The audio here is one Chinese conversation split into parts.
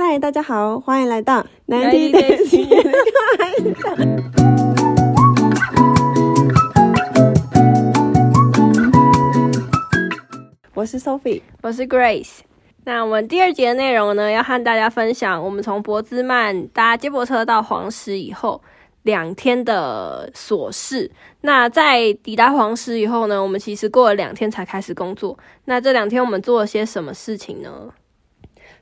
嗨，大家好，欢迎来到难题的我是 Sophie，我是 Grace。那我们第二节的内容呢，要和大家分享我们从博兹曼搭接驳车到黄石以后两天的琐事。那在抵达黄石以后呢，我们其实过了两天才开始工作。那这两天我们做了些什么事情呢？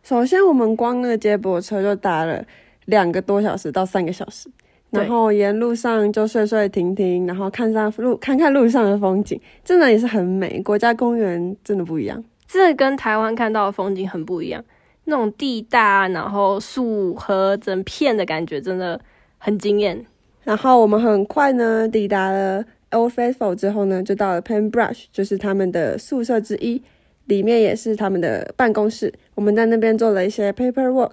首先，我们光那个接驳车就搭了两个多小时到三个小时，然后沿路上就睡睡停停，然后看上路看看路上的风景，真的也是很美。国家公园真的不一样，这跟台湾看到的风景很不一样，那种地大，然后树和整片的感觉真的很惊艳。然后我们很快呢抵达了 Old Faithful 之后呢，就到了 Penbrush，就是他们的宿舍之一。里面也是他们的办公室，我们在那边做了一些 paperwork，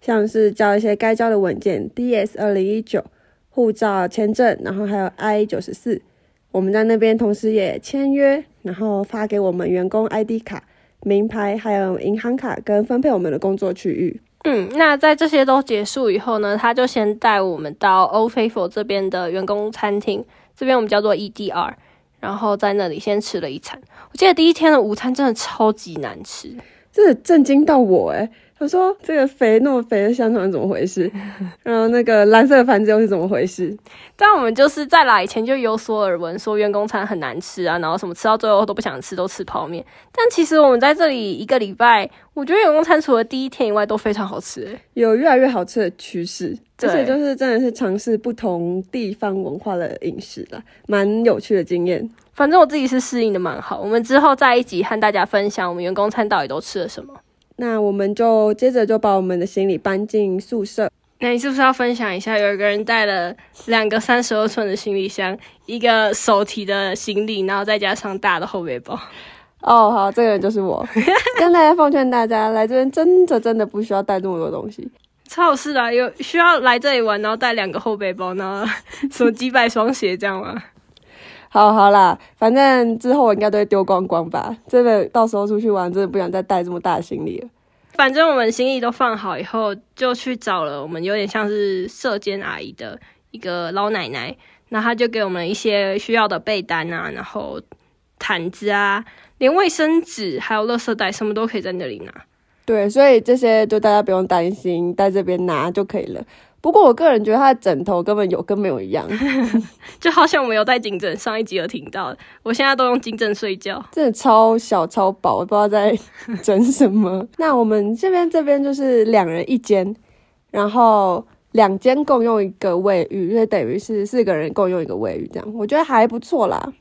像是交一些该交的文件，DS 二零一九护照、签证，然后还有 I 九十四。我们在那边同时也签约，然后发给我们员工 ID 卡、名牌，还有银行卡，跟分配我们的工作区域。嗯，那在这些都结束以后呢，他就先带我们到 Old Faithful 这边的员工餐厅，这边我们叫做 EDR。然后在那里先吃了一餐，我记得第一天的午餐真的超级难吃，真的震惊到我诶他说：“这个肥那么肥的香肠怎么回事？然后那个蓝色的盘子又是怎么回事？”但我们就是在来以前就有所耳闻，说员工餐很难吃啊，然后什么吃到最后都不想吃，都吃泡面。但其实我们在这里一个礼拜，我觉得员工餐除了第一天以外都非常好吃，有越来越好吃的趋势。而且就是真的是尝试不同地方文化的饮食啦，蛮有趣的经验。反正我自己是适应的蛮好。我们之后再一起和大家分享我们员工餐到底都吃了什么。那我们就接着就把我们的行李搬进宿舍。那你是不是要分享一下？有一个人带了两个三十二寸的行李箱，一个手提的行李，然后再加上大的后背包。哦，好，这个人就是我。跟大家奉劝大家，来这边真的真的不需要带那么多东西，超好事的。有需要来这里玩，然后带两个后背包，然后什么几百双鞋这样吗？好好啦，反正之后我应该都会丢光光吧。真的，到时候出去玩，真的不想再带这么大的行李了。反正我们行李都放好以后，就去找了我们有点像是社监阿姨的一个老奶奶，那她就给我们一些需要的被单啊，然后毯子啊，连卫生纸还有垃圾袋，什么都可以在那里拿。对，所以这些就大家不用担心，在这边拿就可以了。不过我个人觉得他的枕头根本有跟没有一样，就好像我们有带颈枕，上一集有听到，我现在都用颈枕睡觉，真的超小超薄，我不知道在 整什么。那我们这边这边就是两人一间，然后两间共用一个卫浴，所以等于是四个人共用一个卫浴，这样我觉得还不错啦，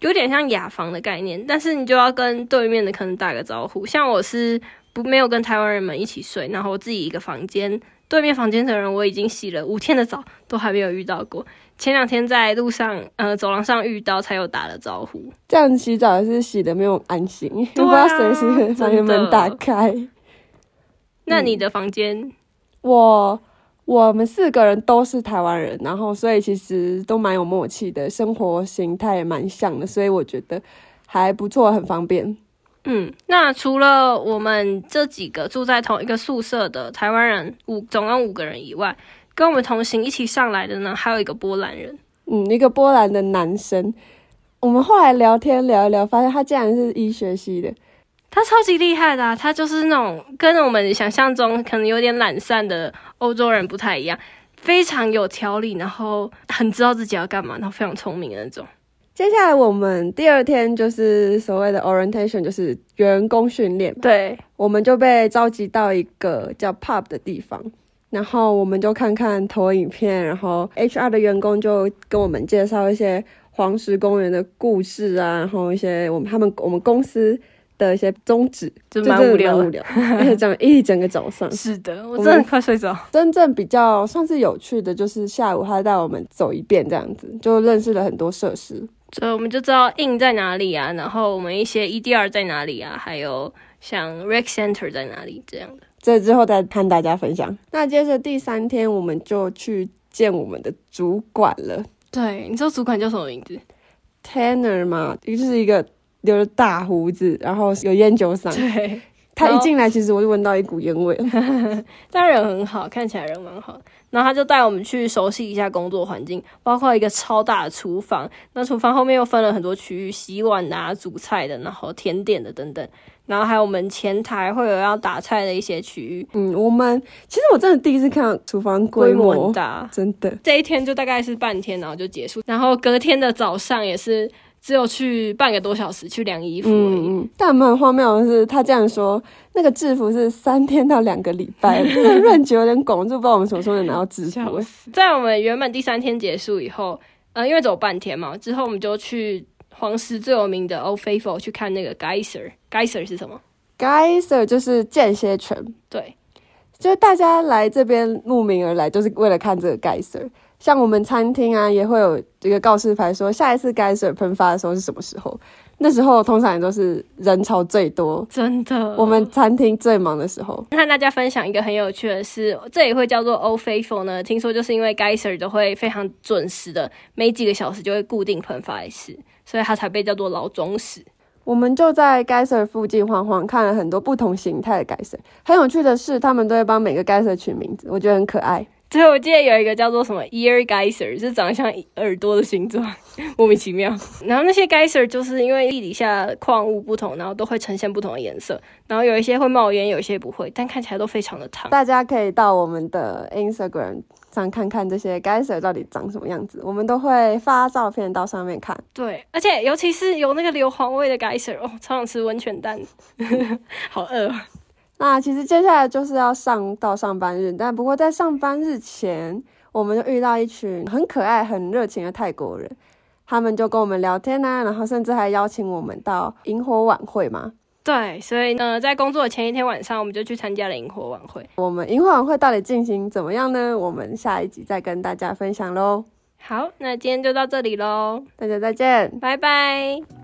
有点像雅房的概念，但是你就要跟对面的可能打个招呼，像我是不没有跟台湾人们一起睡，然后我自己一个房间。对面房间的人，我已经洗了五天的澡，都还没有遇到过。前两天在路上，呃，走廊上遇到，才有打了招呼。这样洗澡是洗的没有安心，不知道随时房间门打开。那你的房间，我我们四个人都是台湾人，然后所以其实都蛮有默契的，生活形态也蛮像的，所以我觉得还不错，很方便。嗯，那除了我们这几个住在同一个宿舍的台湾人五，总共五个人以外，跟我们同行一起上来的呢，还有一个波兰人，嗯，一个波兰的男生。我们后来聊天聊一聊，发现他竟然是医学系的，他超级厉害的，他就是那种跟我们想象中可能有点懒散的欧洲人不太一样，非常有条理，然后很知道自己要干嘛，然后非常聪明的那种。接下来我们第二天就是所谓的 orientation，就是员工训练。对，我们就被召集到一个叫 pub 的地方，然后我们就看看投影片，然后 HR 的员工就跟我们介绍一些黄石公园的故事啊，然后一些我们他们我们公司的一些宗旨，就蛮无聊，无聊，而且讲一整个早上。是的，我真的快睡着。真正比较算是有趣的，就是下午他带我们走一遍，这样子就认识了很多设施。所以我们就知道 in 在哪里啊，然后我们一些 EDR 在哪里啊，还有像 Rec Center 在哪里这样的。这之后再和大家分享。那接着第三天，我们就去见我们的主管了。对，你知道主管叫什么名字？Tanner 嘛，就是一个留着大胡子，然后有烟酒嗓。对，他一进来，其实我就闻到一股烟味。但人很好，看起来人蛮好。然后他就带我们去熟悉一下工作环境，包括一个超大的厨房。那厨房后面又分了很多区域，洗碗啊、煮菜的，然后甜点的等等。然后还有我们前台会有要打菜的一些区域。嗯，我们其实我真的第一次看到厨房规模很大，真的。这一天就大概是半天，然后就结束。然后隔天的早上也是。只有去半个多小时去量衣服，嗯嗯，但蛮荒谬的是，他这样说，那个制服是三天到两个礼拜，这个润觉有点拱，就不知道我们什么时候能拿到制服。在我们原本第三天结束以后，呃，因为走半天嘛，之后我们就去黄石最有名的 Old Faithful 去看那个 Geyser，Geyser 是什么？Geyser 就是间歇泉，对，就是大家来这边慕名而来，就是为了看这个 Geyser。像我们餐厅啊，也会有一个告示牌，说下一次该水喷发的时候是什么时候？那时候通常也都是人潮最多，真的。我们餐厅最忙的时候。和大家分享一个很有趣的事，这也会叫做 Old Faithful 呢。听说就是因为 Geyser 都会非常准时的，每几个小时就会固定喷发一次，所以它才被叫做老钟石。我们就在 Geyser 附近晃晃，看了很多不同形态的 Geyser。很有趣的是，他们都会帮每个 Geyser 取名字，我觉得很可爱。最后我记得有一个叫做什么 ear geyser，是长得像耳朵的形状，莫名其妙。然后那些 geyser 就是因为地底下矿物不同，然后都会呈现不同的颜色。然后有一些会冒烟，有一些不会，但看起来都非常的烫。大家可以到我们的 Instagram 上看看这些 geyser 到底长什么样子，我们都会发照片到上面看。对，而且尤其是有那个硫磺味的 geyser，哦，超想吃温泉蛋，好饿。那其实接下来就是要上到上班日，但不过在上班日前，我们就遇到一群很可爱、很热情的泰国人，他们就跟我们聊天呐，然后甚至还邀请我们到萤火晚会嘛。对，所以呢，在工作的前一天晚上，我们就去参加了萤火晚会。我们萤火晚会到底进行怎么样呢？我们下一集再跟大家分享喽。好，那今天就到这里喽，大家再见，拜拜。